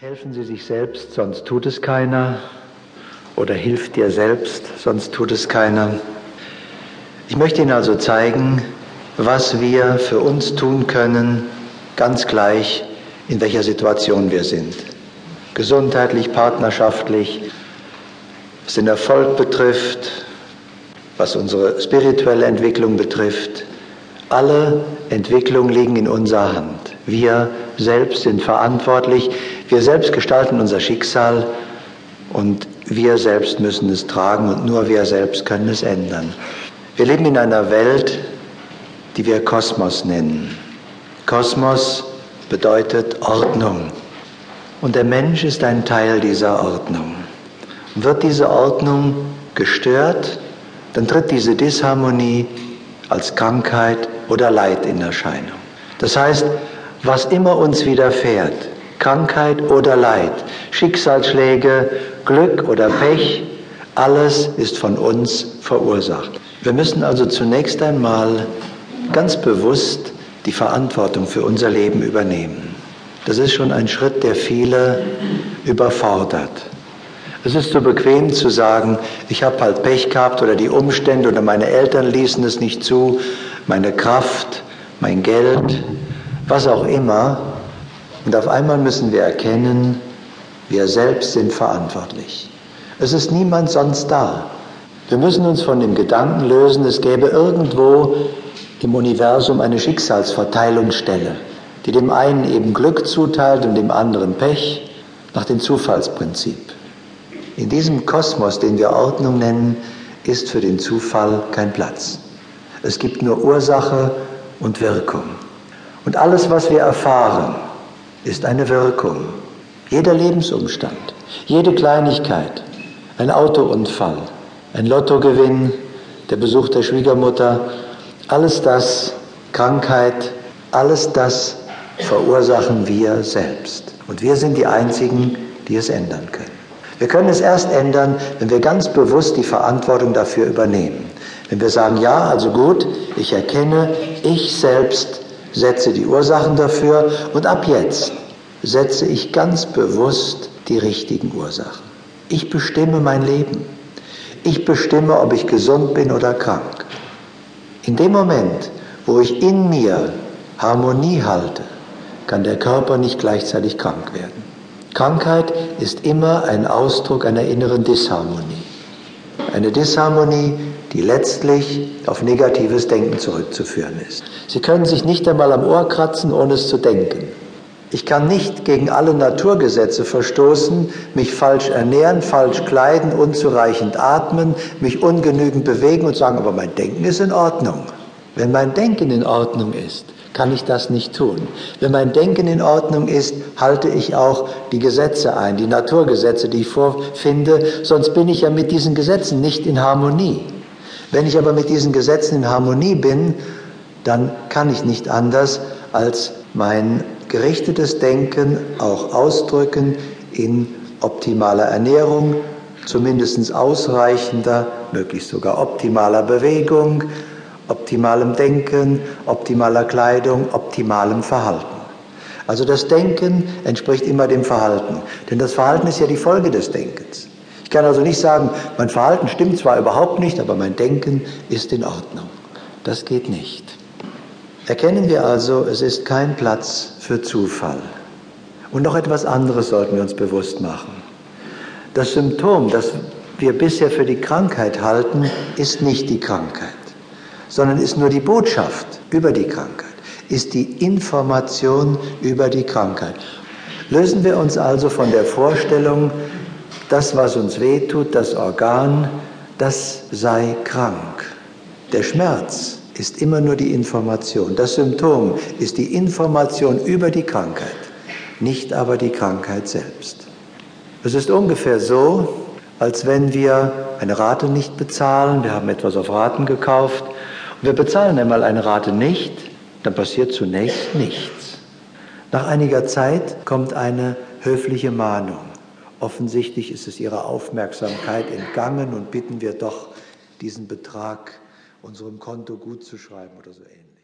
Helfen Sie sich selbst, sonst tut es keiner. Oder hilf dir selbst, sonst tut es keiner. Ich möchte Ihnen also zeigen, was wir für uns tun können, ganz gleich, in welcher Situation wir sind. Gesundheitlich, partnerschaftlich, was den Erfolg betrifft, was unsere spirituelle Entwicklung betrifft. Alle Entwicklungen liegen in unserer Hand. Wir selbst sind verantwortlich. Wir selbst gestalten unser Schicksal und wir selbst müssen es tragen und nur wir selbst können es ändern. Wir leben in einer Welt, die wir Kosmos nennen. Kosmos bedeutet Ordnung. Und der Mensch ist ein Teil dieser Ordnung. Und wird diese Ordnung gestört, dann tritt diese Disharmonie als Krankheit oder Leid in Erscheinung. Das heißt, was immer uns widerfährt, Krankheit oder Leid, Schicksalsschläge, Glück oder Pech, alles ist von uns verursacht. Wir müssen also zunächst einmal ganz bewusst die Verantwortung für unser Leben übernehmen. Das ist schon ein Schritt, der viele überfordert. Es ist so bequem zu sagen, ich habe halt Pech gehabt oder die Umstände oder meine Eltern ließen es nicht zu, meine Kraft, mein Geld, was auch immer. Und auf einmal müssen wir erkennen, wir selbst sind verantwortlich. Es ist niemand sonst da. Wir müssen uns von dem Gedanken lösen, es gäbe irgendwo im Universum eine Schicksalsverteilungsstelle, die dem einen eben Glück zuteilt und dem anderen Pech nach dem Zufallsprinzip. In diesem Kosmos, den wir Ordnung nennen, ist für den Zufall kein Platz. Es gibt nur Ursache und Wirkung. Und alles, was wir erfahren, ist eine Wirkung. Jeder Lebensumstand, jede Kleinigkeit, ein Autounfall, ein Lottogewinn, der Besuch der Schwiegermutter, alles das, Krankheit, alles das verursachen wir selbst. Und wir sind die Einzigen, die es ändern können. Wir können es erst ändern, wenn wir ganz bewusst die Verantwortung dafür übernehmen. Wenn wir sagen, ja, also gut, ich erkenne, ich selbst setze die Ursachen dafür und ab jetzt setze ich ganz bewusst die richtigen Ursachen. Ich bestimme mein Leben. Ich bestimme, ob ich gesund bin oder krank. In dem Moment, wo ich in mir Harmonie halte, kann der Körper nicht gleichzeitig krank werden. Krankheit ist immer ein Ausdruck einer inneren Disharmonie. Eine Disharmonie, die letztlich auf negatives Denken zurückzuführen ist. Sie können sich nicht einmal am Ohr kratzen, ohne es zu denken. Ich kann nicht gegen alle Naturgesetze verstoßen, mich falsch ernähren, falsch kleiden, unzureichend atmen, mich ungenügend bewegen und sagen, aber mein Denken ist in Ordnung. Wenn mein Denken in Ordnung ist, kann ich das nicht tun. Wenn mein Denken in Ordnung ist, halte ich auch die Gesetze ein, die Naturgesetze, die ich vorfinde, sonst bin ich ja mit diesen Gesetzen nicht in Harmonie. Wenn ich aber mit diesen Gesetzen in Harmonie bin, dann kann ich nicht anders als mein gerichtetes Denken auch ausdrücken in optimaler Ernährung, zumindest ausreichender, möglichst sogar optimaler Bewegung, optimalem Denken, optimaler Kleidung, optimalem Verhalten. Also das Denken entspricht immer dem Verhalten, denn das Verhalten ist ja die Folge des Denkens. Ich kann also nicht sagen, mein Verhalten stimmt zwar überhaupt nicht, aber mein Denken ist in Ordnung. Das geht nicht. Erkennen wir also, es ist kein Platz für Zufall. Und noch etwas anderes sollten wir uns bewusst machen. Das Symptom, das wir bisher für die Krankheit halten, ist nicht die Krankheit sondern ist nur die Botschaft über die Krankheit, ist die Information über die Krankheit. Lösen wir uns also von der Vorstellung, das, was uns wehtut, das Organ, das sei krank. Der Schmerz ist immer nur die Information. Das Symptom ist die Information über die Krankheit, nicht aber die Krankheit selbst. Es ist ungefähr so, als wenn wir eine Rate nicht bezahlen, wir haben etwas auf Raten gekauft wir bezahlen einmal eine Rate nicht, dann passiert zunächst nichts. Nach einiger Zeit kommt eine höfliche Mahnung. Offensichtlich ist es ihrer Aufmerksamkeit entgangen und bitten wir doch, diesen Betrag unserem Konto gut zu schreiben oder so ähnlich.